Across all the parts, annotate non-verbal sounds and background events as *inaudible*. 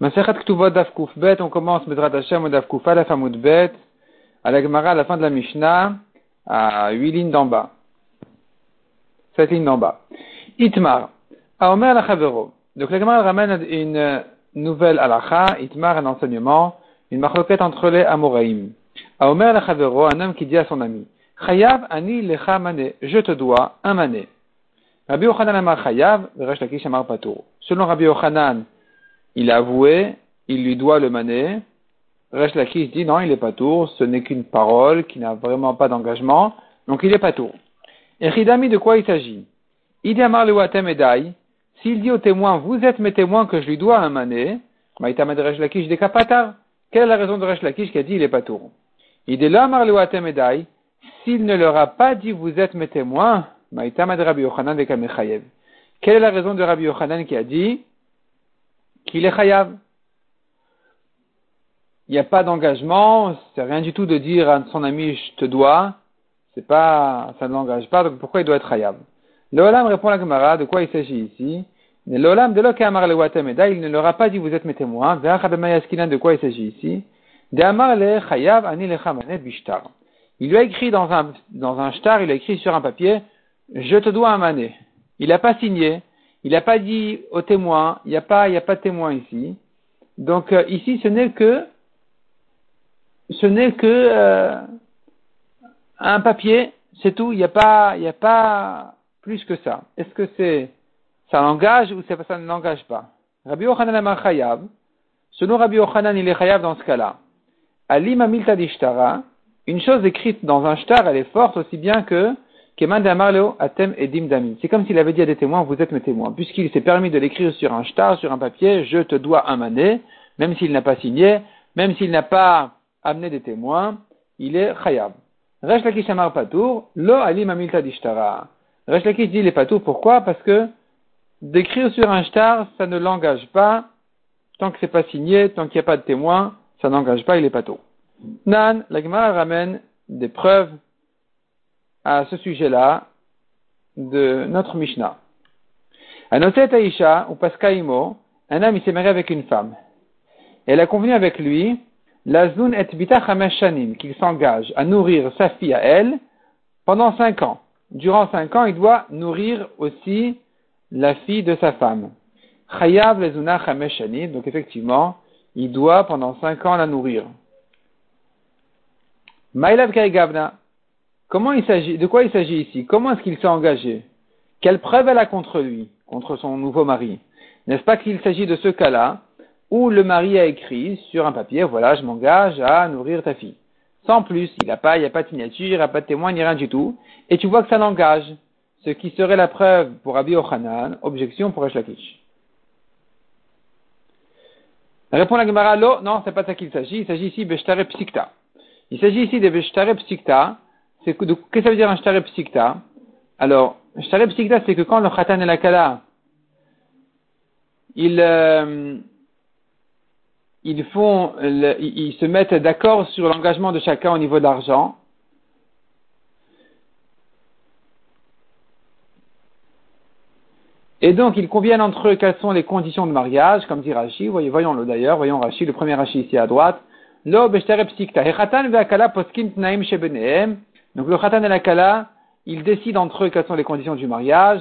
Masechat Ktuvot Dafkuf Bet, on commence Medrat Hashem ou Dafkuf à la Famoud Bet, à la Gemara à la fin de la Mishnah, à 8 lignes d'en bas. 7 lignes d'en bas. Itmar, Aomer la Chavero. Donc la Gemara ramène une nouvelle halacha, Itmar, un enseignement, une marloquette entre les Amoraïm. Aomer la Chavero, un homme qui dit à son ami, Chayav ani lecha mané, je te dois un mané. Rabbi Yochanan amar Chayav, Resh Lakish amar Patour. Selon Rabbi Yochanan, il a avoué, il lui doit le mané. Resh Lakish dit non, il n'est pas tour, ce n'est qu'une parole qui n'a vraiment pas d'engagement, donc il n'est pas tour. Et Ridami, de quoi il s'agit? Idamar le s'il dit au témoin, vous êtes mes témoins que je lui dois un mané, Maïtamad Resh Lakish Kapatar, quelle est la raison de Resh Lakish qui a dit il n'est pas tour? Idamar le watem edai, s'il ne leur a pas dit vous êtes mes témoins, Maïtamad Rabbi Yochanan de. Quelle est la raison de Rabbi Yochanan qui a dit qu'il est chayav. Il n'y a pas d'engagement, c'est rien du tout de dire à son ami je te dois, c'est pas, ça ne l'engage pas, donc pourquoi il doit être chayav? L'olam répond à la Gemara, de quoi il s'agit ici? L'olam de l'okamar le watameda, il ne leur a pas dit vous êtes mes témoins, de quoi il s'agit ici? De amar le chayav ani le. Il lui a écrit dans un, dans un shtar, il a écrit sur un papier, je te dois un mané. Il n'a pas signé, il n'a pas dit au témoin, il n'y a pas, il a pas de témoin ici. Donc euh, ici, ce n'est que, ce n'est que euh, un papier, c'est tout. Il n'y a pas, il a pas plus que ça. Est-ce que c'est, ça l'engage ou ça ne l'engage pas? Rabbi Yochanan Amar. Selon Rabbi Yochanan, il est Chayav dans ce cas-là. Alim Amilta Dishtara. Une chose écrite dans un shtar, elle est forte aussi bien que c'est comme s'il avait dit à des témoins, vous êtes mes témoins. Puisqu'il s'est permis de l'écrire sur un shtar, sur un papier, je te dois un mané, même s'il n'a pas signé, même s'il n'a pas amené des témoins, il est chayab. Resh Amar Patour, lo alim amilta dishtara. Resh Lakish dit il est patour, pourquoi? Parce que d'écrire sur un shtar, ça ne l'engage pas, tant que c'est pas signé, tant qu'il n'y a pas de témoins, ça n'engage pas, il est patour. Nan, la Gemara ramène des preuves à ce sujet-là de notre Mishnah. Ou Paskaimo, un homme s'est marié avec une femme. Elle a convenu avec lui, Lazun et Bita qu'il s'engage à nourrir sa fille à elle pendant cinq ans. Durant cinq ans, il doit nourrir aussi la fille de sa femme. Chayav Lazuna Shanim, donc effectivement, il doit pendant cinq ans la nourrir. Mailav Gavna, Comment il s'agit, de quoi il s'agit ici? Comment est-ce qu'il s'est engagé? Quelle preuve elle a contre lui, contre son nouveau mari? N'est-ce pas qu'il s'agit de ce cas-là où le mari a écrit sur un papier, voilà, je m'engage à nourrir ta fille. Sans plus, il n'a pas, il n'y a pas de signature, il n'y a pas de témoin, ni rien du tout. Et tu vois que ça l'engage. Ce qui serait la preuve pour Abi Ochanan, objection pour Eshlakish. Répond la Gemara, non, c'est pas ça qu'il s'agit. Il s'agit ici de Psikta. Il s'agit ici de Beshtare Psikta, Qu'est-ce que ça veut dire un shtareb psikta Alors, shtareb psikta, c'est que quand le khatan et la kala, ils, se mettent d'accord sur l'engagement de chacun au niveau de l'argent. Et donc, ils conviennent entre eux quelles sont les conditions de mariage, comme dit Rashi. Voyons-le d'ailleurs. Voyons Rashi, le premier Rashi ici à droite. Lo psikta. Hechatan ve'akala poskin tnaim shebenehem. Donc le khatan et la kala, ils décident entre eux quelles sont les conditions du mariage,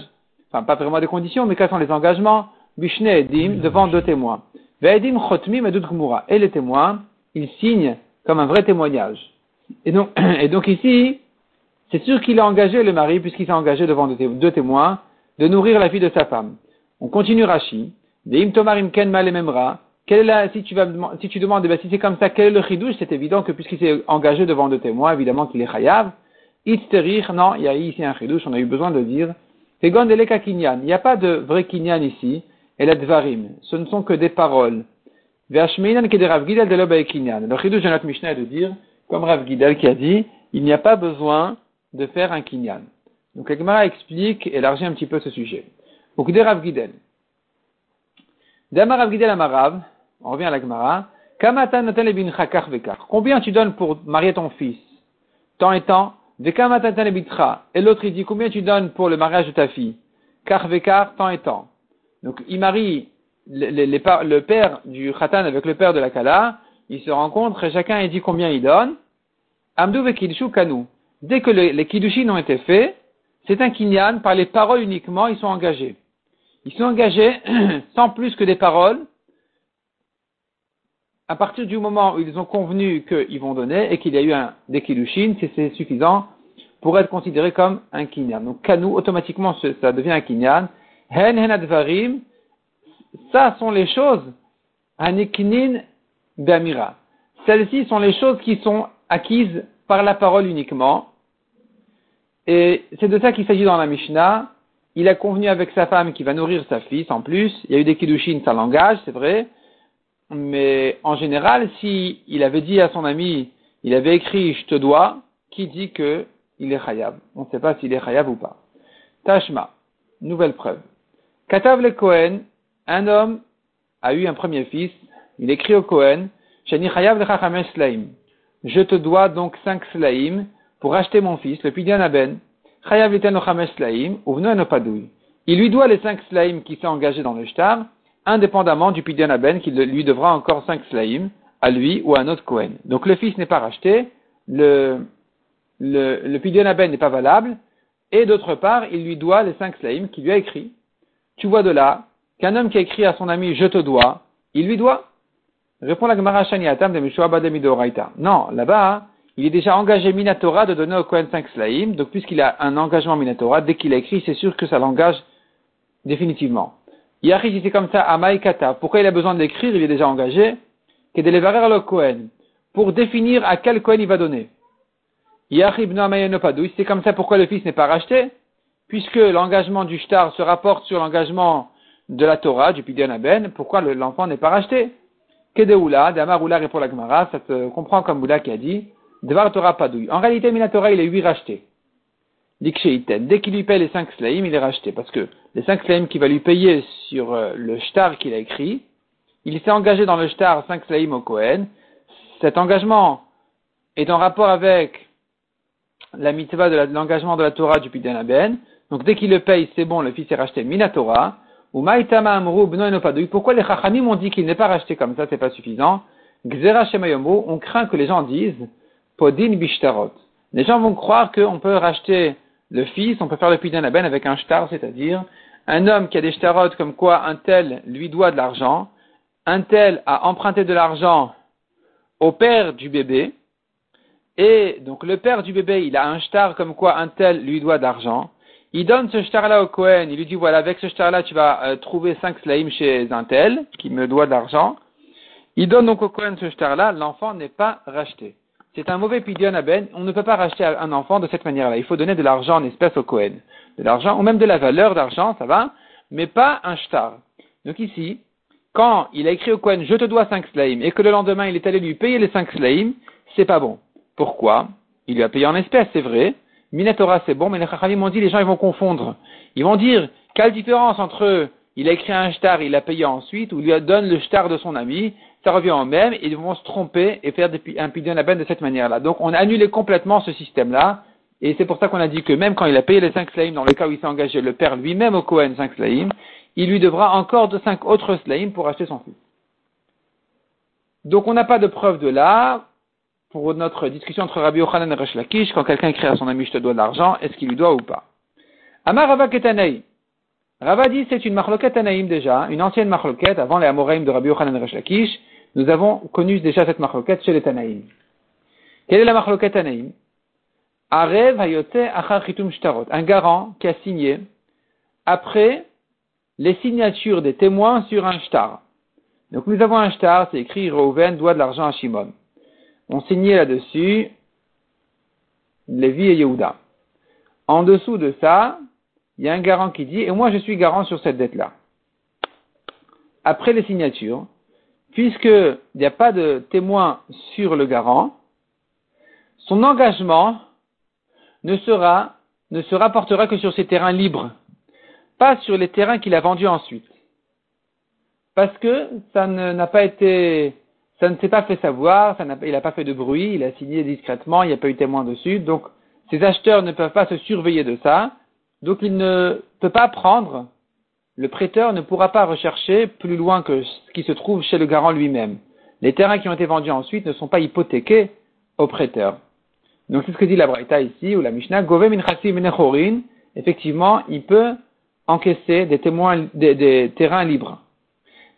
enfin pas vraiment des conditions, mais quels sont les engagements, Bishne Edim, devant deux témoins. Ve'edim chotmi Et les témoins, ils signent comme un vrai témoignage. Et donc, *clears throat* et donc ici, c'est sûr qu'il a engagé le mari, puisqu'il s'est engagé devant deux témoins, de nourrir la fille de sa femme. On continue Rashi. Ve'im tomarim ken malememra. Quelle est la, si tu vas, si tu demandes, eh ben, si c'est comme ça, quel est le chidouche? C'est évident que puisqu'il s'est engagé devant deux témoins, évidemment qu'il est chayav. Itterich, non, il y a ici un chidouche, on a eu besoin de dire. Il n'y a pas de vrai kinyan ici. Et la dvarim. Ce ne sont que des paroles. De. Le chidouche de notre Mishnah est de dire, comme Rav Gidel qui a dit, il n'y a pas besoin de faire un kinyan. Donc, Agmara explique, élargit un petit peu ce sujet. Donc, de Rav Gidel. Damar Rav Gidel on revient à la Gemara. Combien tu donnes pour marier ton fils? Tant et tant. Et l'autre, il dit, combien tu donnes pour le mariage de ta fille? Kar vekar, tant et tant. Donc, il marie le père du Khatan avec le père de la Kala, ils se rencontrent et chacun dit combien il donne. Amdou ve Kanu. Dès que les, les ont été faits, c'est un kinyan, par les paroles uniquement, ils sont engagés. Ils sont engagés *clears throat* sans plus que des paroles, à partir du moment où ils ont convenu qu'ils vont donner et qu'il y a eu un des kiddushin, c'est suffisant pour être considéré comme un kinyan. Donc kanu, automatiquement, ça devient un kinyan. Hen hen advarim, ça sont les choses, aniknin be'amira. Celles-ci sont les choses qui sont acquises par la parole uniquement. Et c'est de ça qu'il s'agit dans la Mishnah. Il a convenu avec sa femme qui va nourrir sa fille en plus. Il y a eu des kiddushin, ça langage, c'est vrai. Mais en général, si il avait dit à son ami, il avait écrit je te dois, qui dit que il est chayab. On ne sait pas s'il est chayab ou pas. Tashma, nouvelle preuve. Katav le Kohen, un homme a eu un premier fils, il écrit au Kohen, Shani chayav le slaim. Je te dois donc cinq slaim pour acheter mon fils, le Pidyan Aben. Chayav slaim, ou Il lui doit les cinq slaim qui s'est engagé dans le shtar, indépendamment du Pidyan Aben qui lui devra encore cinq slaim, à lui ou à un autre Kohen. Donc le fils n'est pas racheté, le, le, le Pidyon Aben n'est pas valable, et d'autre part, il lui doit les cinq slaim qu'il lui a écrit. Tu vois de là qu'un homme qui a écrit à son ami je te dois, il lui doit. Répond la Gemara Shaniatam de Non, là-bas, il est déjà engagé Minatora de donner au Kohen cinq slaim, donc puisqu'il a un engagement Minatora, dès qu'il a écrit, c'est sûr que ça l'engage définitivement. Yahri, c'est comme ça, Amaikata. Pourquoi il a besoin d'écrire Il est déjà engagé. Que de le Kohen. Pour définir à quel Kohen il va donner. C'est comme ça pourquoi le fils n'est pas racheté, puisque l'engagement du shtar se rapporte sur l'engagement de la Torah, du Pidyon Aben, pourquoi l'enfant n'est pas racheté Kedeoula, Damaroula répond la Gemara, ça se comprend comme Boula qui a dit, Devar Torah Padoui. En réalité, Minatora, il est huit racheté. Dès qu'il lui paye les cinq slaim, il est racheté, parce que les cinq slaim qu'il va lui payer sur euh, le shtar qu'il a écrit, il s'est engagé dans le shtar cinq slaim au Kohen. Cet engagement est en rapport avec la mitzvah de l'engagement de la Torah du Pidyon. Donc dès qu'il le paye, c'est bon, le fils est racheté Minatora. Ou Maïtama Amrou Pourquoi les Chachamim ont dit qu'il n'est pas racheté comme ça, c'est pas suffisant Gzera on craint que les gens disent Podin Bishtarot. Les gens vont croire qu'on peut racheter le fils, on peut faire le Pidyon Aben avec un shtar, c'est-à-dire un homme qui a des shtarot comme quoi un tel lui doit de l'argent, un tel a emprunté de l'argent au père du bébé, et donc le père du bébé, il a un shtar comme quoi un tel lui doit d'argent. Il donne ce shtar-là au Cohen, il lui dit voilà, avec ce shtar-là, tu vas euh, trouver cinq slaim chez un tel qui me doit d'argent. Il donne donc au Cohen ce shtar-là, l'enfant n'est pas racheté. C'est un mauvais pidyon à Ben, on ne peut pas racheter un enfant de cette manière-là. Il faut donner de l'argent en espèce au Cohen. De l'argent, ou même de la valeur d'argent, ça va, mais pas un shtar. Donc ici, quand il a écrit au Cohen, je te dois cinq slaim, et que le lendemain il est allé lui payer les cinq slaim, c'est pas bon. Pourquoi? Il lui a payé en espèces, c'est vrai. Minatora, c'est bon, mais les Chachamim m'ont dit, les gens ils vont confondre. Ils vont dire, quelle différence entre il a écrit un shtar, il l'a payé ensuite, ou il lui donne le shtar de son ami, ça revient au même, ils vont se tromper et faire un pidyon ben de cette manière-là. Donc on a annulé complètement ce système-là, et c'est pour ça qu'on a dit que même quand il a payé les cinq slaim, dans le cas où il s'est engagé le père lui-même au Cohen cinq slaim, il lui devra encore de cinq autres slaim pour acheter son fils. Donc on n'a pas de preuve de là, pour notre discussion entre Rabbi Yochanan et Resh Lakish, quand quelqu'un écrit à son ami je te dois de l'argent, est-ce qu'il lui doit ou pas? Amar Rava dit c'est une marloquette Anaïm déjà, une ancienne marloquette avant les Amoraïm de Rabbi Yochanan et Lakish. Nous avons connu déjà cette marloquette chez les Tanaïm. Quelle est la marloquette Anaïm Arev Hayote Achar Shtarot. Un garant qui a signé après les signatures des témoins sur un shtar. Donc nous avons un shtar, c'est écrit Reuven doit de l'argent à Shimon on signait là-dessus Lévi et Yehuda. En dessous de ça, il y a un garant qui dit, et moi je suis garant sur cette dette-là. Après les signatures, puisqu'il n'y a pas de témoin sur le garant, son engagement ne se rapportera que sur ses terrains libres, pas sur les terrains qu'il a vendus ensuite. Parce que ça n'a pas été ça ne s'est pas fait savoir, il n'a pas fait de bruit, il a signé discrètement, il n'y a pas eu témoin dessus, donc ces acheteurs ne peuvent pas se surveiller de ça, donc il ne peut pas prendre le prêteur ne pourra pas rechercher plus loin que ce qui se trouve chez le garant lui-même. Les terrains qui ont été vendus ensuite ne sont pas hypothéqués au prêteur. Donc c'est ce que dit la Braïta ici, ou la Mishnah, Gove min effectivement, il peut encaisser des témoins, des, terrains libres.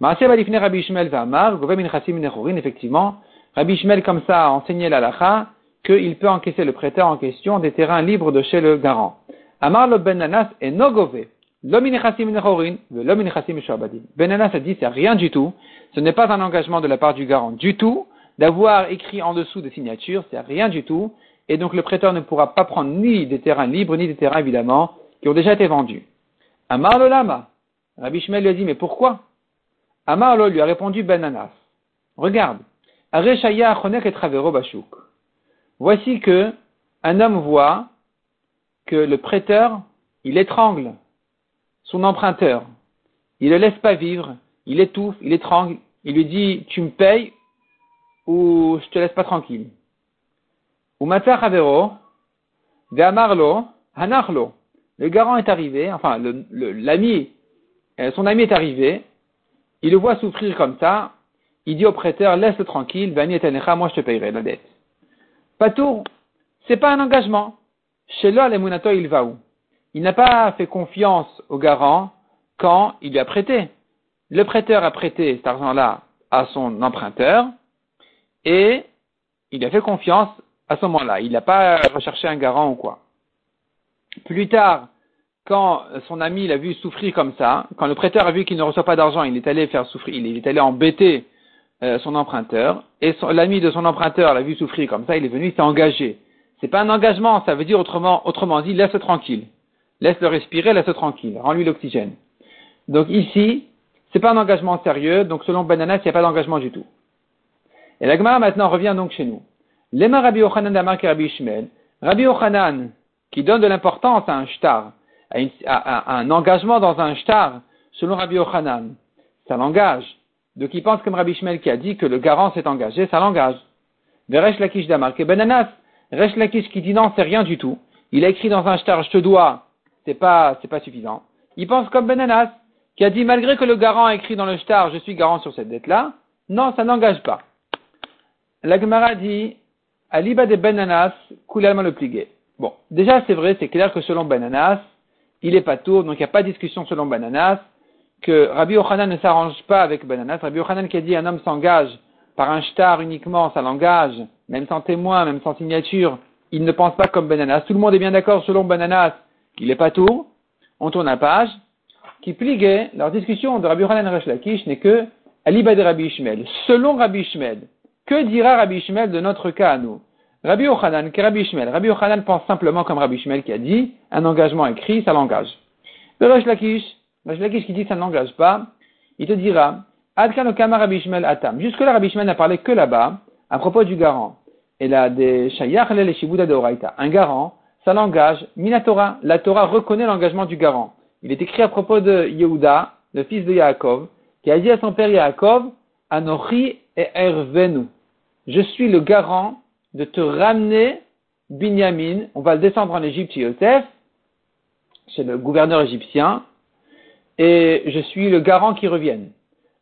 Rabbi Ishmael Gove min effectivement, Rabbi Ishmael comme ça a enseigné la lacha, qu'il peut encaisser le prêteur en question des terrains libres de chez le garant. Amar lo ben no gove. Benanas a dit c'est rien du tout. Ce n'est pas un engagement de la part du garant du tout d'avoir écrit en dessous des signatures, c'est rien du tout. Et donc le prêteur ne pourra pas prendre ni des terrains libres, ni des terrains évidemment qui ont déjà été vendus. Amar lama. Rabbi Shmuel lui a dit mais pourquoi? Amar lui a répondu Benanas. Regarde. Voici que un homme voit que le prêteur, il étrangle son emprunteur. Il ne laisse pas vivre, il étouffe, il étrangle, il lui dit tu me payes ou je te laisse pas tranquille? Ou Havero, Ve'amarlo, Hanarlo. Le garant est arrivé, enfin l'ami, euh, son ami est arrivé, il le voit souffrir comme ça, il dit au prêteur laisse-le tranquille, moi je te payerai la dette. Patour, c'est pas un engagement. Chez l'O, il va où? Il n'a pas fait confiance au garant quand il lui a prêté. Le prêteur a prêté cet argent-là à son emprunteur et il a fait confiance à ce moment-là. Il n'a pas recherché un garant ou quoi. Plus tard, quand son ami l'a vu souffrir comme ça, quand le prêteur a vu qu'il ne reçoit pas d'argent, il est allé faire souffrir, il est allé embêter euh, son emprunteur, et l'ami de son emprunteur l'a vu souffrir comme ça, il est venu, il s'est engagé. C'est pas un engagement, ça veut dire autrement, autrement dit, laisse tranquille. Laisse-le respirer, laisse-le tranquille, rends-lui l'oxygène. Donc ici, c'est pas un engagement sérieux, donc selon Bananas, il n'y a pas d'engagement du tout. Et la Gemara maintenant revient donc chez nous. Lema Rabbi Ochanan Damar Rabbi Ishmael. Rabbi Ochanan, qui donne de l'importance à un shtar, à, un engagement dans un shtar, selon Rabbi Ochanan, ça l'engage. Donc il pense comme Rabbi Ishmael qui a dit que le garant s'est engagé, ça l'engage. Veresh Lakish Damar, Bananas, Resh Lakish qui dit non, c'est rien du tout. Il a écrit dans un shtar, je te dois c'est pas, c'est pas suffisant. Il pense comme Benanas, qui a dit malgré que le garant a écrit dans le shtar, je suis garant sur cette dette-là, non, ça n'engage pas. La Gemara dit, Aliba de Benanas, coulerment le pligué. Bon, déjà c'est vrai, c'est clair que selon Benanas, il est pas tour, donc il n'y a pas de discussion selon Benanas, que Rabbi Ochanan ne s'arrange pas avec Benanas. Rabbi Ochanan qui a dit un homme s'engage par un shtar uniquement, ça l'engage, même sans témoin, même sans signature, il ne pense pas comme Benanas. Tout le monde est bien d'accord selon Benanas il n'est pas tout, on tourne la page, qui pliguait, leur discussion de Rabbi Yochanan Resh Lakish n'est que Aliba de Rabbi Ishmael. Selon Rabbi Ishmael, que dira Rabbi Ishmael de notre cas à nous? Rabbi Yochanan, que Rabbi Ishmael. Rabbi Yochanan pense simplement comme Rabbi Ishmael qui a dit, un engagement écrit, ça l'engage. Le Resh Lakish, Resh Lakish qui dit ça n'engage pas, il te dira, Adkan Rabbi Ishmael Atam. Jusque-là, Rabbi Ishmael n'a parlé que là-bas, à propos du garant. Et là, des Shayach le Shibuda de Un garant, ça l'engage. Minatora, la Torah reconnaît l'engagement du garant. Il est écrit à propos de Yehuda, le fils de Yaakov, qui a dit à son père Yaakov, Anochi et Ervenu. Je suis le garant de te ramener Binyamin. On va le descendre en Égypte chez Yosef, chez le gouverneur égyptien, et je suis le garant qui revienne.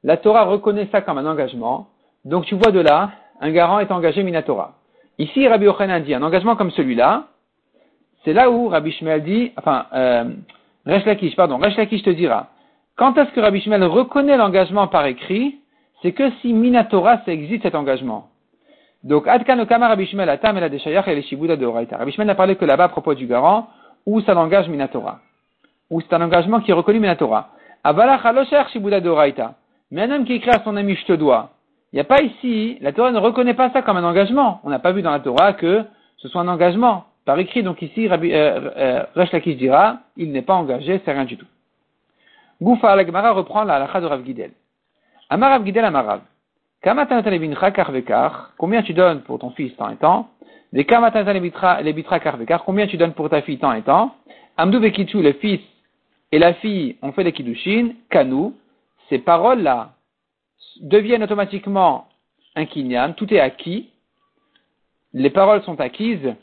La Torah reconnaît ça comme un engagement. Donc tu vois de là, un garant est engagé Minatora. Ici, Rabbi Yochanan dit un engagement comme celui-là, c'est là où Rabbi Shmuel dit, enfin, euh, Resh Lakish, pardon, Resh Lakish te dira, quand est-ce que Rabbi Shmuel reconnaît l'engagement par écrit C'est que si Minatora, ça existe cet engagement. Donc, Adkan Okama Rabbi Shmuel Atam et Deshayach et Shibuda de Oraita. Rabbi Shmuel n'a parlé que là-bas à propos du garant, où ça l'engage Minatora. Où c'est un engagement qui est reconnu Minatora. Avalach Aloshach Shibuda de Oraita. Mais un homme qui écrit à son ami, je te dois. Il n'y a pas ici, la Torah ne reconnaît pas ça comme un engagement. On n'a pas vu dans la Torah que ce soit un engagement par écrit, donc ici, Rabbi, euh, euh, dira, il n'est pas engagé, c'est rien du tout. Goufa la Gemara reprend la halakha de Rav Gidel. Amar Rav Gidel Amarav. Combien tu donnes pour ton fils tant et tant? Combien tu donnes pour ta fille tant et tant? Amdou Vekitu, le fils et la fille ont fait les kiddushin, Kanu, ces paroles-là deviennent automatiquement un kinyan, tout est acquis, les paroles sont acquises,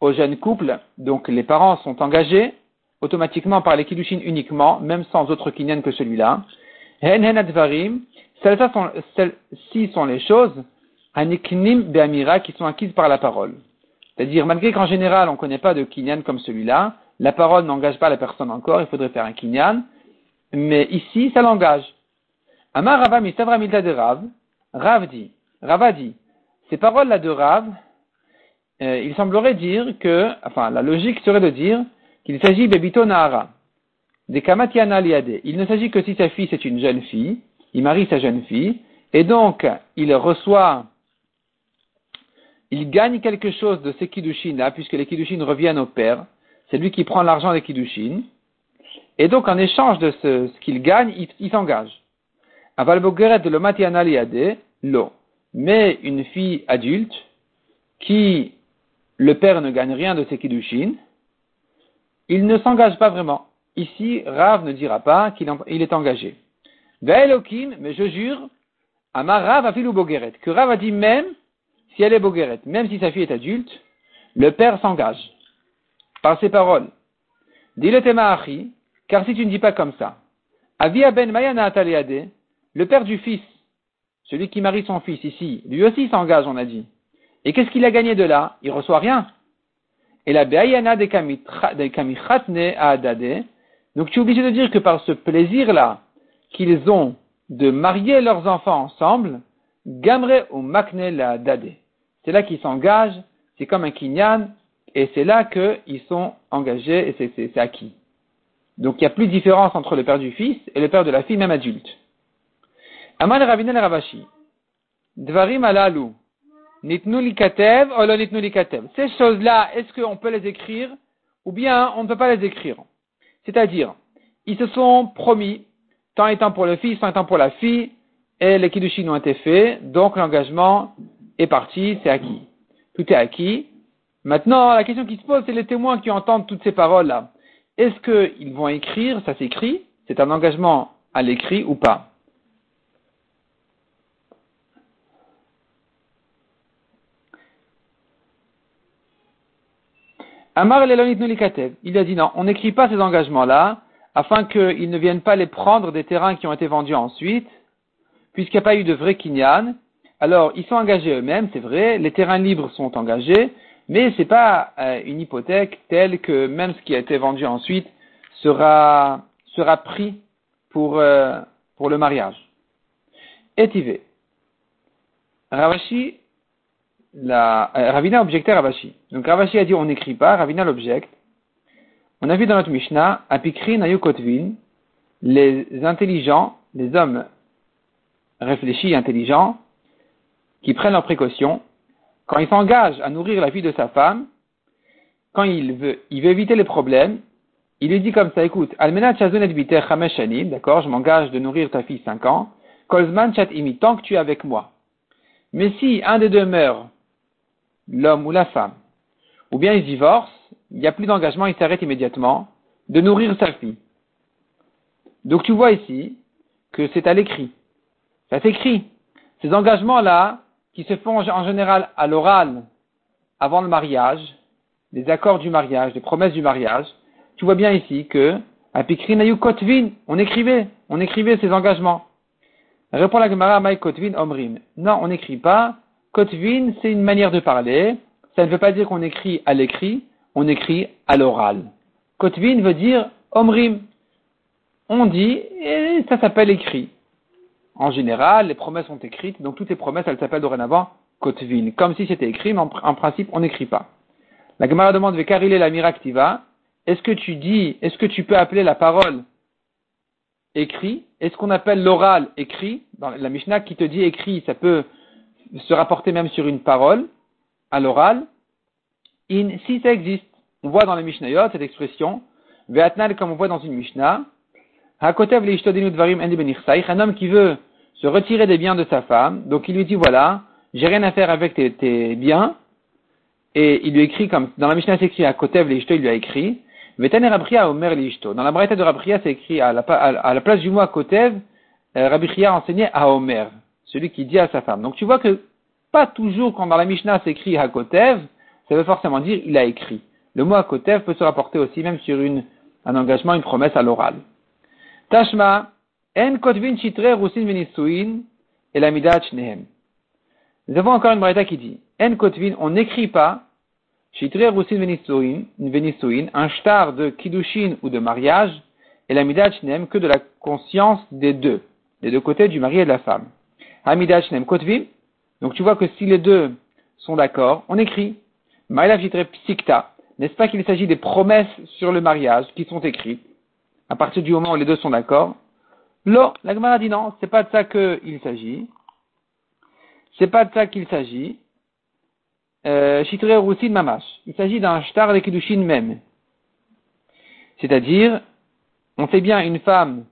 au jeune couple, donc les parents sont engagés, automatiquement par les kiddushin uniquement, même sans autre kinyan que celui-là. Hen hen advarim, celles-ci sont, les choses, aniknim be'amira, qui sont acquises par la parole. C'est-à-dire, malgré qu'en général on ne connaît pas de kinyan comme celui-là, la parole n'engage pas la personne encore, il faudrait faire un kinyan, mais ici, ça l'engage. Amar Rav, Rav dit, dit, ces paroles-là de Rav, euh, il semblerait dire que, enfin, la logique serait de dire qu'il s'agit bebito nahara, des kamatiana liade. Il ne s'agit que si sa fille c'est une jeune fille, il marie sa jeune fille, et donc il reçoit, il gagne quelque chose de ces kiddushin là, puisque les kiddushin reviennent au père. C'est lui qui prend l'argent des kiddushin. Et donc en échange de ce, qu'il gagne, il, s'engage. Aval de lo liade, lo. Mais une fille adulte qui le père ne gagne rien de ses kiddushin, il ne s'engage pas vraiment. Ici, Rav ne dira pas qu'il est engagé. Ve'elokim, mais je jure, Amar Rav afilou bogeret, que Rav a dit même si elle est bogeret, même si sa fille est adulte, le père s'engage par ses paroles. Dis-le achi, car si tu ne dis pas comme ça, Avia ben mayana ataliade, le père du fils, celui qui marie son fils ici, lui aussi s'engage, on a dit. Et qu'est-ce qu'il a gagné de là Il reçoit rien. Et la Be'ayana de Kamichatne à Adade. Donc tu es obligé de dire que par ce plaisir-là qu'ils ont de marier leurs enfants ensemble, Gamre ou Makne la Dade. C'est là qu'ils s'engagent, c'est comme un kinyan, et c'est là qu'ils sont engagés et c'est acquis. Donc il n'y a plus de différence entre le père du fils et le père de la fille, même adulte. Amal Ravashi. Dvarim alalu. Nitnu katev, olo nitnu katev. Ces choses-là, est-ce qu'on peut les écrire ou bien on ne peut pas les écrire? C'est-à-dire, ils se sont promis, tant étant pour le fils, tant étant pour la fille, et les kiddushin ont été faits, donc l'engagement est parti, c'est acquis. Tout est acquis. Maintenant, la question qui se pose, c'est les témoins qui entendent toutes ces paroles-là. Est-ce qu'ils vont écrire, ça s'écrit, c'est un engagement à l'écrit ou pas? Amar il a dit non, on n'écrit pas ces engagements-là, afin qu'ils ne viennent pas les prendre des terrains qui ont été vendus ensuite, puisqu'il n'y a pas eu de vrai kinyan. Alors, ils sont engagés eux-mêmes, c'est vrai, les terrains libres sont engagés, mais ce n'est pas euh, une hypothèque telle que même ce qui a été vendu ensuite sera, pris pour, euh, pour le mariage. Etivé. Ravashi la, euh, Ravina objectait Ravashi. Donc Ravashi a dit on n'écrit pas, Ravina l'objecte. On a vu dans notre Mishnah, Apikri Nayukotvin, les intelligents, les hommes réfléchis, intelligents, qui prennent leurs précautions, quand ils s'engagent à nourrir la fille de sa femme, quand il veut, il veut éviter les problèmes, il lui dit comme ça, écoute, Almena d'accord, je m'engage de nourrir ta fille cinq ans, Kolzman Chat Imi, tant que tu es avec moi. Mais si un des deux meurt, l'homme ou la femme, ou bien il divorce, il n'y a plus d'engagement, il s'arrête immédiatement de nourrir sa fille. Donc tu vois ici que c'est à l'écrit. Ça s'écrit. Ces engagements-là, qui se font en général à l'oral avant le mariage, les accords du mariage, les promesses du mariage, tu vois bien ici que à on écrivait, on écrivait ces engagements. Répond la Gemara, Kotvin Omrim. Non, on n'écrit pas. Kotvin, c'est une manière de parler. Ça ne veut pas dire qu'on écrit à l'écrit, on écrit à l'oral. Kotvin veut dire Omrim. On dit, et ça s'appelle écrit. En général, les promesses sont écrites, donc toutes les promesses, elles s'appellent dorénavant Kotvin. Comme si c'était écrit, mais en, principe, on n'écrit pas. La Gemara demande, Vekarile la miraktiva? Est-ce que tu dis, est-ce que tu peux appeler la parole écrit? Est-ce qu'on appelle l'oral écrit? Dans la Mishnah qui te dit écrit, ça peut se rapporter même sur une parole, à l'oral. Si ça existe, on voit dans les Mishnayot cette expression, Ve'atnal comme on voit dans une Mishnah, Hakotev un homme qui veut se retirer des biens de sa femme, donc il lui dit voilà, j'ai rien à faire avec tes, biens, et il lui écrit comme, dans la Mishnah c'est écrit Hakotev il lui a écrit, dans la braïta de Rabria, c'est écrit à la, place du mot à Kotev, euh, Rabria enseignait à Omer, celui qui dit à sa femme. Donc tu vois que pas toujours quand dans la Mishnah c'est écrit à Kotev, ça veut forcément dire il a écrit. Le mot à Kotev peut se rapporter aussi même sur un engagement, une promesse à l'oral. Tashma, en kotvin chitre rusin venisuin et midat Nous avons encore une braïta qui dit, en kotvin, on n'écrit pas chitre rusin venisuin, un shtar de kiddushin ou de mariage, et la midat que de la conscience des deux, des deux côtés du mari et de la femme. Hamidat shnehem kotvin, donc tu vois que si les deux sont d'accord, on écrit. Maïlav psikta. N'est-ce pas qu'il s'agit des promesses sur le mariage qui sont écrites à partir du moment où les deux sont d'accord? Lo, la Gemara dit non, c'est pas de ça qu'il s'agit. C'est pas de ça qu'il s'agit. Euh, mamash. Il s'agit d'un shtar de kiddushin même. C'est-à-dire, on sait bien une femme,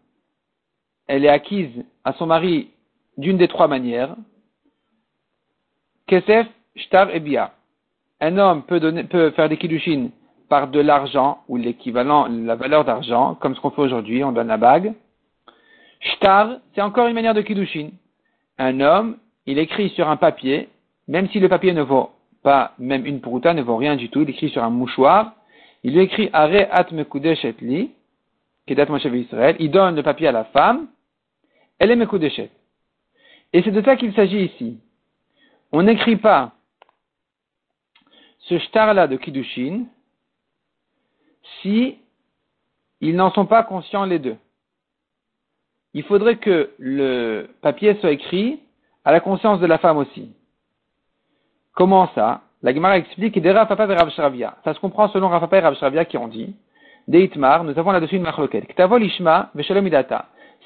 elle est acquise à son mari d'une des trois manières. Kesef, shtar et bia. Un homme peut, faire des kiddushin par de l'argent ou l'équivalent, la valeur d'argent, comme ce qu'on fait aujourd'hui, on donne la bague. Shtar, c'est encore une manière de kiddushin. Un homme, il écrit sur un papier, même si le papier ne vaut pas, même une prouta ne vaut rien du tout, il écrit sur un mouchoir, il écrit Are at mekudeshet li, kedat Israël, il donne le papier à la femme, elle est mekudeshet. Et c'est de ça qu'il s'agit ici. On n'écrit pas ce shtar-là de Kiddushin si ils n'en sont pas conscients les deux. Il faudrait que le papier soit écrit à la conscience de la femme aussi. Comment ça? La Gemara explique des Rafapa et Rav Ça se comprend selon Rafapa et Rav qui ont dit Deitmar, nous avons là-dessus une machloket.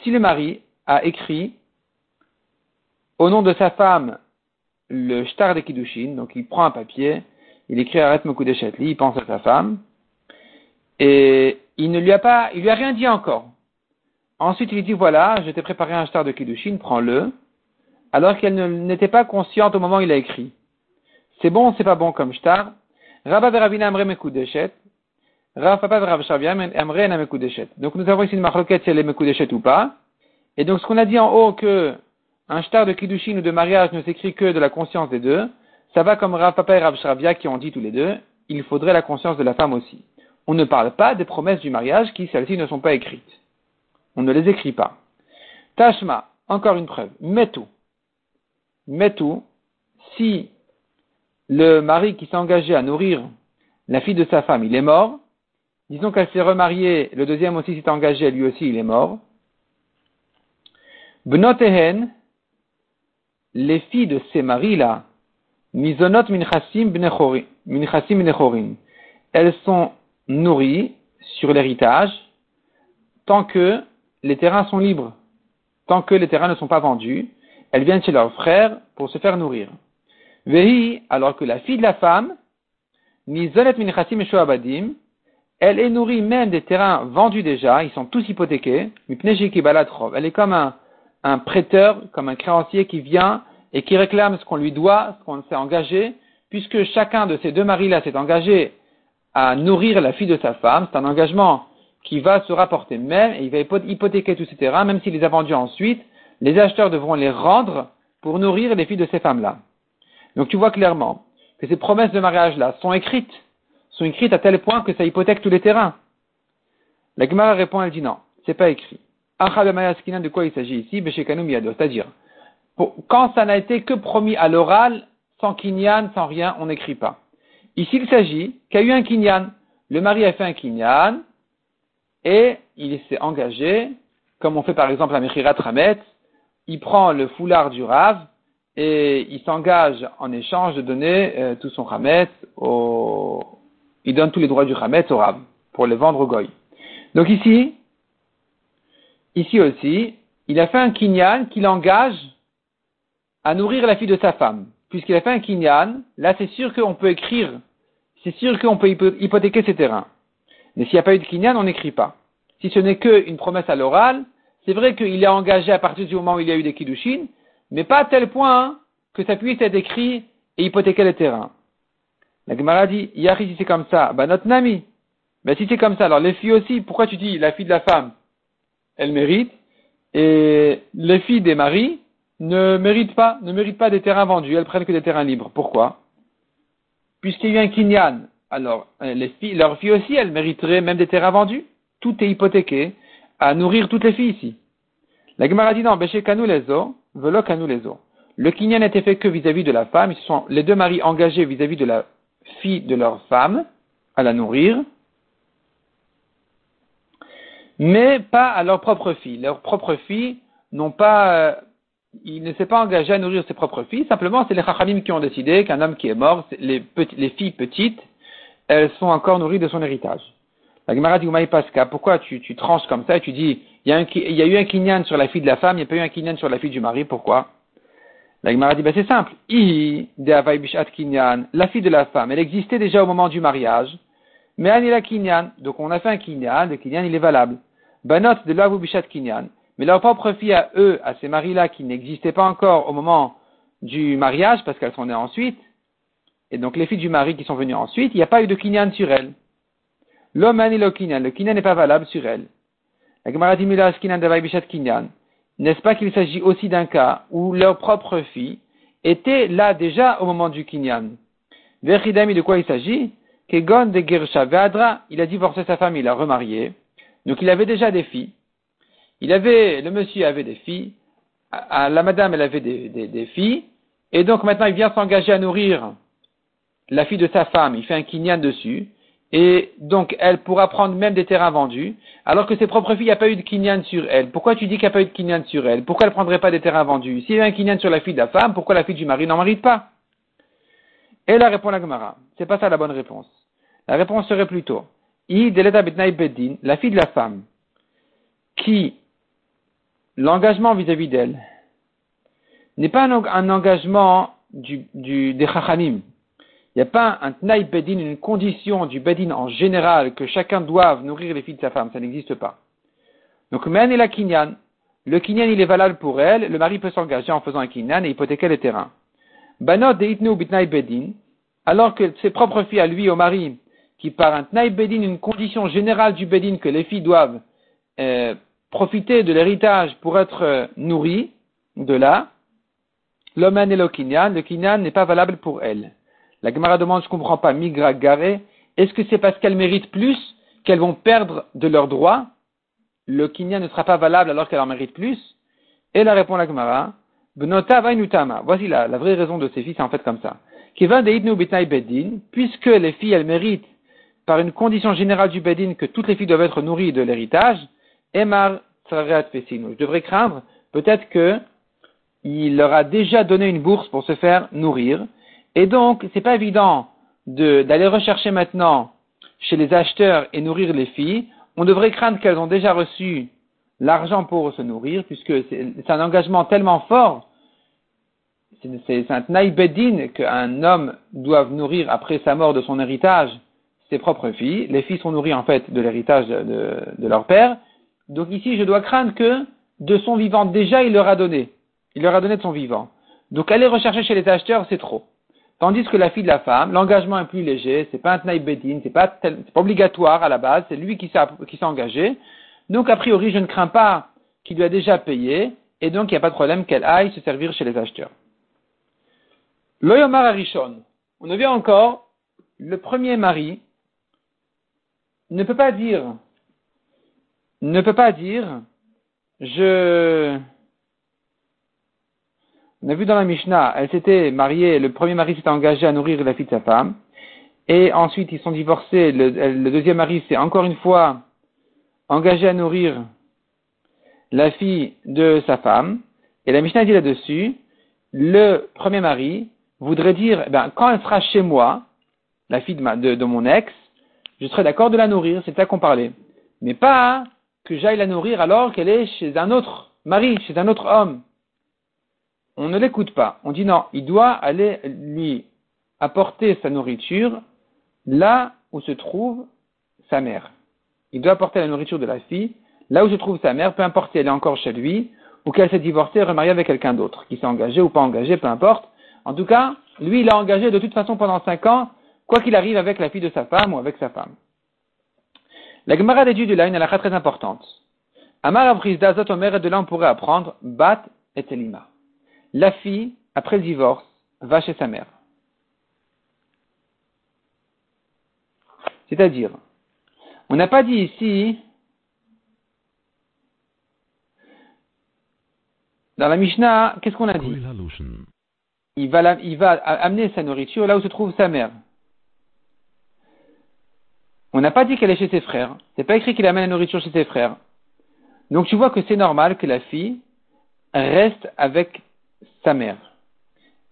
Si le mari a écrit au nom de sa femme le shtar de Kiddushin, donc il prend un papier, il écrit Arrête Chetli, il pense à sa femme, et il ne lui a pas, il lui a rien dit encore. Ensuite, il dit voilà, je t'ai préparé un shtar de Kiddushin, prends-le, alors qu'elle n'était pas consciente au moment où il a écrit. C'est bon, c'est pas bon comme shtar. Rabba veravina amre mekudeshet. Rav papa amre na mekudeshet. Donc nous avons ici une marloquette si elle est mekudeshet ou pas. Et donc ce qu'on a dit en haut que un shtar de kiddushin ou de mariage ne s'écrit que de la conscience des deux, ça va comme Rav et Rav Shravia qui ont dit tous les deux, il faudrait la conscience de la femme aussi. On ne parle pas des promesses du mariage qui, celles-ci, ne sont pas écrites. On ne les écrit pas. Tashma, encore une preuve. Metu. Metu, si le mari qui s'est engagé à nourrir la fille de sa femme, il est mort, disons qu'elle s'est remariée, le deuxième aussi s'est engagé, lui aussi il est mort. Bnotehen, les filles de ces maris-là, Mizonot minchasim bnechorim. Elles sont nourries sur l'héritage tant que les terrains sont libres, tant que les terrains ne sont pas vendus. Elles viennent chez leurs frères pour se faire nourrir. Vehi, alors que la fille de la femme, minchasim elle est nourrie même des terrains vendus déjà, ils sont tous hypothéqués. Elle est comme un, un prêteur, comme un créancier qui vient et qui réclame ce qu'on lui doit, ce qu'on s'est engagé, puisque chacun de ces deux maris-là s'est engagé à nourrir la fille de sa femme, c'est un engagement qui va se rapporter même, et il va hypothéquer tous ces terrains, même s'il les a vendus ensuite, les acheteurs devront les rendre pour nourrir les filles de ces femmes-là. Donc tu vois clairement que ces promesses de mariage-là sont écrites, sont écrites à tel point que ça hypothèque tous les terrains. La Gemara répond, elle dit non, c'est pas écrit. De quoi il s'agit ici? C'est-à-dire, quand ça n'a été que promis à l'oral, sans kinyan, sans rien, on n'écrit pas. Ici, il s'agit qu'il y a eu un kinyan. Le mari a fait un kinyan et il s'est engagé, comme on fait par exemple à Mechirat Ramet, il prend le foulard du Rav et il s'engage en échange de donner euh, tout son Ramet. Il donne tous les droits du Ramet au Rav pour les vendre au Goy. Donc ici, ici aussi, il a fait un kinyan qui l'engage à nourrir la fille de sa femme. Puisqu'il a fait un kinyan, là c'est sûr qu'on peut écrire, c'est sûr qu'on peut hypothéquer ses terrains. Mais s'il n'y a pas eu de kinyan, on n'écrit pas. Si ce n'est qu'une promesse à l'oral, c'est vrai qu'il est engagé à partir du moment où il y a eu des kiddushin, mais pas à tel point que ça puisse être écrit et hypothéquer les terrains. La Gemara dit, Yahri, si c'est comme ça, bah notre nami. Mais si c'est comme ça, alors les filles aussi, pourquoi tu dis la fille de la femme, elle mérite, et les filles des maris, ne méritent pas, ne méritent pas des terrains vendus, elles prennent que des terrains libres. Pourquoi? Puisqu'il y a un kinyan, alors euh, les filles, leurs filles aussi, elles mériteraient même des terrains vendus. tout est hypothéqué à nourrir toutes les filles ici. La Gemara dit non. Le kinyan n'était fait que vis-à-vis de la femme. Ils sont les deux maris engagés vis-à-vis de la fille de leur femme à la nourrir, mais pas à leur propre fille. Leurs propres filles n'ont pas, euh, il ne s'est pas engagé à nourrir ses propres filles. Simplement, c'est les chachamim qui ont décidé qu'un homme qui est mort, les, les filles petites, elles sont encore nourries de son héritage. La Gemara dit, Pasca, pourquoi tu, tranches comme ça et tu dis, il y, a il y a eu un kinyan sur la fille de la femme, il n'y a pas eu un kinyan sur la fille du mari, pourquoi? La Gemara dit, ben c'est simple. De kinyan, la fille de la femme, elle existait déjà au moment du mariage, mais anila kinyan, donc on a fait un kinyan, le kinyan il est valable. Banot de l'avu bishat kinyan, mais leur propre fille à eux, à ces maris-là qui n'existaient pas encore au moment du mariage, parce qu'elles sont nées ensuite, et donc les filles du mari qui sont venues ensuite, il n'y a pas eu de kinyan sur elles. L'homme le kinyan, le kinyan n'est pas valable sur elles. La Gemara dit kinyan N'est-ce pas qu'il s'agit aussi d'un cas où leur propre fille était là déjà au moment du kinyan? Verhidami, de quoi il s'agit? Kegon de Gersha il a divorcé sa femme, il a remarié. Donc il avait déjà des filles. Il avait, le monsieur avait des filles. la madame, elle avait des, filles. Et donc maintenant, il vient s'engager à nourrir la fille de sa femme. Il fait un kinyan dessus. Et donc, elle pourra prendre même des terrains vendus, alors que ses propres filles, a pas eu de kinyan sur elle. Pourquoi tu dis qu'il n'y a pas eu de kinyan sur elle? Pourquoi elle ne prendrait pas des terrains vendus? S'il y a un kinyan sur la fille de la femme, pourquoi la fille du mari n'en marite pas? Et là répond la Gemara. C'est pas ça la bonne réponse. La réponse serait plutôt, La fille de la femme, qui, l'engagement vis-à-vis d'elle, n'est pas un, engagement du, du, des chachanim, il n'y a pas un tnaï bedin, une condition du bedin en général que chacun doive nourrir les filles de sa femme. Ça n'existe pas. Donc, men et la kinyan. Le kinyan, il est valable pour elle. Le mari peut s'engager en faisant un kinyan et hypothéquer les terrains. Banot de itnu bedin. Alors que ses propres filles à lui, au mari, qui par un tnaï bedin, une condition générale du bedin que les filles doivent euh, profiter de l'héritage pour être euh, nourries, de là, l'homme et le kinyan, le kinyan n'est pas valable pour elle. La Gemara demande, je ne comprends pas, migra garé. Est-ce que c'est parce qu'elles méritent plus qu'elles vont perdre de leurs droits? Le kinyan ne sera pas valable alors qu'elles en méritent plus? Et la répond la Gemara, Bnota vainutama. Voici la, vraie raison de ces filles, c'est en fait comme ça. bedin, puisque les filles, elles méritent, par une condition générale du bedin, que toutes les filles doivent être nourries de l'héritage, Emar Je devrais craindre, peut-être que il leur a déjà donné une bourse pour se faire nourrir, et donc, c'est pas évident d'aller rechercher maintenant chez les acheteurs et nourrir les filles. On devrait craindre qu'elles ont déjà reçu l'argent pour se nourrir, puisque c'est un engagement tellement fort. C'est un naïbeddin qu'un homme doit nourrir après sa mort de son héritage ses propres filles. Les filles sont nourries en fait de l'héritage de, leur père. Donc ici, je dois craindre que de son vivant, déjà, il leur a donné. Il leur a donné de son vivant. Donc aller rechercher chez les acheteurs, c'est trop. Tandis que la fille de la femme, l'engagement est plus léger, c'est pas un tnaï bedin, c'est pas, obligatoire à la base, c'est lui qui s'est engagé. Donc, a priori, je ne crains pas qu'il lui a déjà payé, et donc il n'y a pas de problème qu'elle aille se servir chez les acheteurs. L'oyomar Arishon. On vient encore, le premier mari ne peut pas dire, ne peut pas dire, je, on a vu dans la Mishnah, elle s'était mariée, le premier mari s'était engagé à nourrir la fille de sa femme, et ensuite ils sont divorcés, le, deuxième mari s'est encore une fois engagé à nourrir la fille de sa femme, et la Mishnah dit là-dessus, le premier mari voudrait dire, eh ben, quand elle sera chez moi, la fille de, de mon ex, je serai d'accord de la nourrir, c'est ça qu'on parlait. Mais pas que j'aille la nourrir alors qu'elle est chez un autre mari, chez un autre homme on ne l'écoute pas. On dit non, il doit aller lui apporter sa nourriture là où se trouve sa mère. Il doit apporter la nourriture de la fille là où se trouve sa mère, peu importe si elle est encore chez lui ou qu'elle s'est divorcée, remariée avec quelqu'un d'autre, qui s'est engagé ou pas engagé, peu importe. En tout cas, lui, il a engagé de toute façon pendant cinq ans, quoi qu'il arrive avec la fille de sa femme ou avec sa femme. La Gemara déduit de là une halakha très importante. Amar Abrizda Zotomer, et de là on pourrait apprendre Bat et Telima. La fille, après le divorce, va chez sa mère. C'est-à-dire, on n'a pas dit ici, dans la Mishnah, qu'est-ce qu'on a dit? Il va, la, il va amener sa nourriture là où se trouve sa mère. On n'a pas dit qu'elle est chez ses frères. C'est pas écrit qu'il amène la nourriture chez ses frères. Donc tu vois que c'est normal que la fille reste avec sa mère.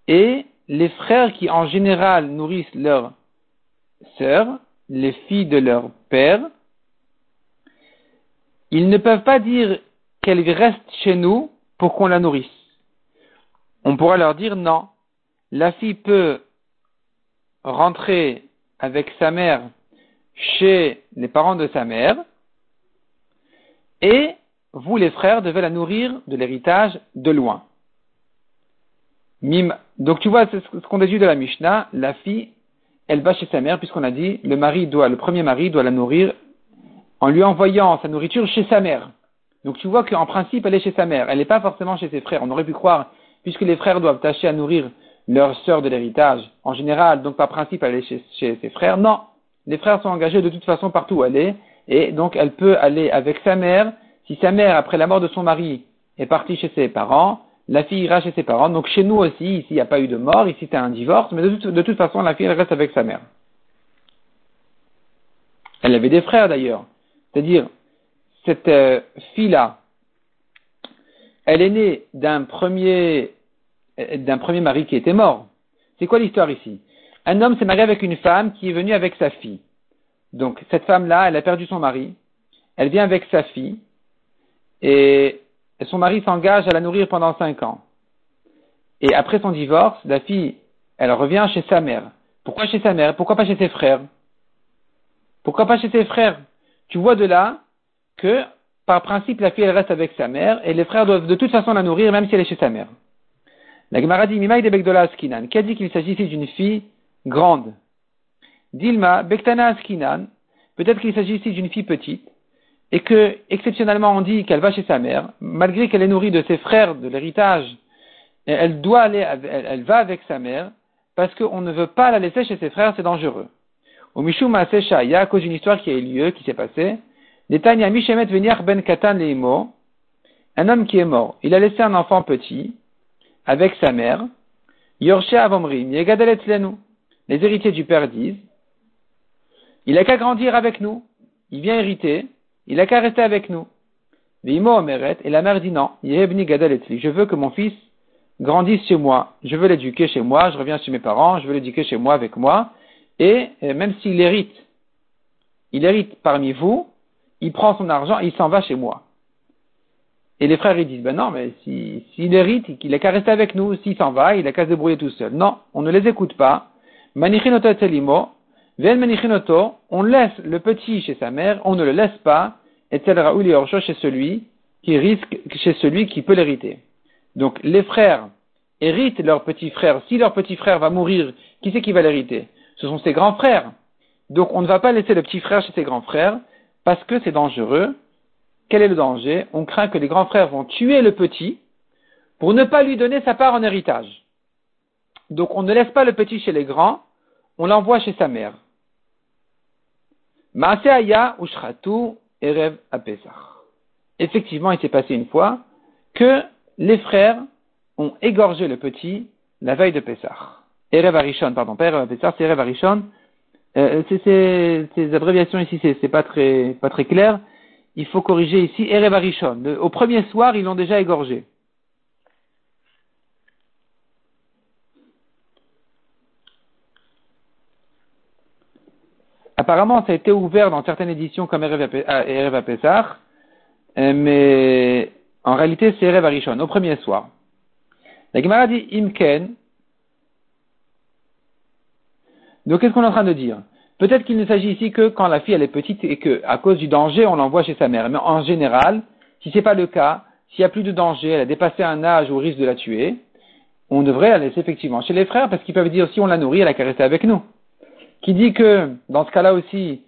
Et les frères qui en général nourrissent leurs sœurs, les filles de leur père, ils ne peuvent pas dire qu'elle reste chez nous pour qu'on la nourrisse. On pourra leur dire non. La fille peut rentrer avec sa mère chez les parents de sa mère et vous, les frères, devez la nourrir de l'héritage de loin. Donc tu vois, ce qu'on déduit de la Mishnah, la fille, elle va chez sa mère, puisqu'on a dit, le mari doit, le premier mari doit la nourrir en lui envoyant sa nourriture chez sa mère. Donc tu vois qu'en principe, elle est chez sa mère. Elle n'est pas forcément chez ses frères. On aurait pu croire, puisque les frères doivent tâcher à nourrir leur sœur de l'héritage, en général, donc par principe, elle est chez ses frères. Non. Les frères sont engagés de toute façon partout où elle est, et donc elle peut aller avec sa mère. Si sa mère, après la mort de son mari, est partie chez ses parents, la fille ira chez ses parents. Donc chez nous aussi, ici, il n'y a pas eu de mort, ici, c'est un divorce, mais de, toute- façon, la fille, reste avec sa mère. Elle avait des frères d'ailleurs. C'est-à-dire, cette euh, fille-là, elle est née d'un premier, euh, d'un premier mari qui était mort. C'est quoi l'histoire ici? Un homme s'est marié avec une femme qui est venue avec sa fille. Donc, cette femme-là, elle a perdu son mari. Elle vient avec sa fille. Et son mari s'engage à la nourrir pendant cinq ans. Et après son divorce, la fille, elle revient chez sa mère. Pourquoi chez sa mère? Pourquoi pas chez ses frères? Pourquoi pas chez ses frères? Tu vois de là que, par principe, la fille, elle reste avec sa mère, et les frères doivent de toute façon la nourrir, même si elle est chez sa mère. La Gemara dit, Begdola Askinan, qui a dit qu'il s'agit ici d'une fille grande Dilma, Bektana Askinan, peut-être qu'il s'agit ici d'une fille petite, et que, exceptionnellement, on dit qu'elle va chez sa mère, malgré qu'elle est nourrie de ses frères, de l'héritage, elle doit aller, elle, va avec sa mère, parce qu'on ne veut pas la laisser chez ses frères, c'est dangereux. Au Mishum Maaseh il y a à cause d'une histoire qui a eu lieu, qui s'est passée, Netanya Mishemet Veniach Ben Katan Leimo, un homme qui est mort, il a laissé un enfant petit, avec sa mère, Yorshe Avomrim, Yegadel Etzlenu. Les héritiers du père disent, il a qu'à grandir avec nous, il vient hériter, il a qu'à rester avec nous. Et la mère dit non, je veux que mon fils grandisse chez moi, je veux l'éduquer chez moi, je reviens chez mes parents, je veux l'éduquer chez moi avec moi, et euh, même s'il hérite, il hérite parmi vous, il prend son argent et il s'en va chez moi. Et les frères disent, ben non, mais si- s'il hérite, il a qu'à rester avec nous, s'il s'en va, il a qu'à se débrouiller tout seul. Non, on ne les écoute pas. Manichinoto etzelimo, ven manichinoto, on laisse le petit chez sa mère, on ne le laisse pas, et raoul et orcho chez celui qui risque, chez celui qui peut l'hériter. Donc les frères héritent leur petit frère. Si leur petit frère va mourir, qui c'est qui va l'hériter? Ce sont ses grands frères. Donc on ne va pas laisser le petit frère chez ses grands frères parce que c'est dangereux. Quel est le danger? On craint que les grands frères vont tuer le petit pour ne pas lui donner sa part en héritage. Donc on ne laisse pas le petit chez les grands, on l'envoie chez sa mère. Maaseaya Ushratu Erev Apesach. Effectivement, il s'est passé une fois que les frères ont égorgé le petit la veille de Pessah. Erev Arishon, pardon, pas Erev c'est Erev Arishon. Euh, ces abréviations ici, c'est c'est pas très, clair. Il faut corriger ici Erev Arishon. Au premier soir, ils l'ont déjà égorgé. Apparemment, ça a été ouvert dans certaines éditions comme Erev Ape- ah, Apesach, euh, mais en réalité, c'est Erev Arishon, au premier soir. La Gemara dit Imken. Donc, qu'est-ce qu'on est en train de dire? Peut-être qu'il ne s'agit ici que quand la fille est petite et que, à cause du danger, on l'envoie chez sa mère. Mais en général, si c'est pas le cas, s'il n'y a plus de danger, elle a dépassé un âge où risque de la tuer, on devrait la laisser effectivement chez les frères parce qu'ils peuvent dire si on la nourrit, elle a rester avec nous. Qui dit que, dans ce cas-là aussi,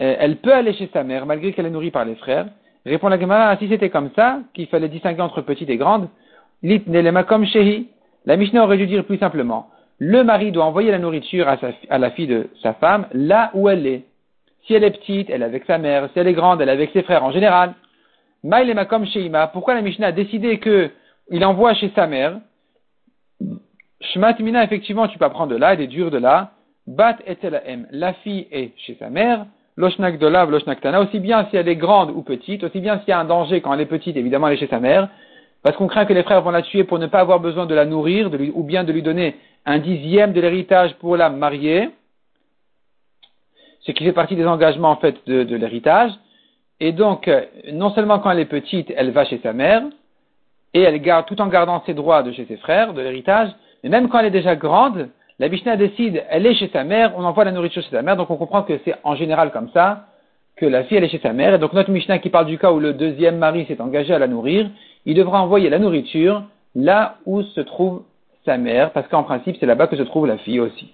euh, elle peut aller chez sa mère malgré qu'elle est nourrie par les frères. Répond la Gemara, si c'était comme ça, qu'il fallait distinguer entre petites et lit nelemakom shehi. La Mishnah aurait dû dire plus simplement, le mari doit envoyer la nourriture à, la fille de sa femme là où elle est. Si elle est petite, elle est avec sa mère. Si elle est grande, elle est avec ses frères en général. Maïlemakom sheima. Pourquoi la Mishnah a décidé que il envoie chez sa mère? Shmat mina, effectivement, tu peux prendre de là, est dure de là. Bat et La fille est chez sa mère. Loshnak dolav, loshnak tana. Aussi bien si elle est grande ou petite, aussi bien s'il y a un danger quand elle est petite, évidemment, elle est chez sa mère. Parce qu'on craint que les frères vont la tuer pour ne pas avoir besoin de la nourrir, ou bien de lui donner un dixième de l'héritage pour la marier. Ce qui fait partie des engagements, en fait, de, de l'héritage. Et donc, euh, non seulement quand elle est petite, elle va chez sa mère, et elle garde, tout en gardant ses droits de chez ses frères, de l'héritage, mais même quand elle est déjà grande, la Mishnah décide, elle est chez sa mère, on envoie la nourriture chez sa mère, donc on comprend que c'est en général comme ça, que la fille est chez sa mère, et donc notre Mishnah qui parle du cas où le deuxième mari s'est engagé à la nourrir, il devra envoyer la nourriture là où se trouve sa mère, parce qu'en principe c'est là-bas que se trouve la fille aussi.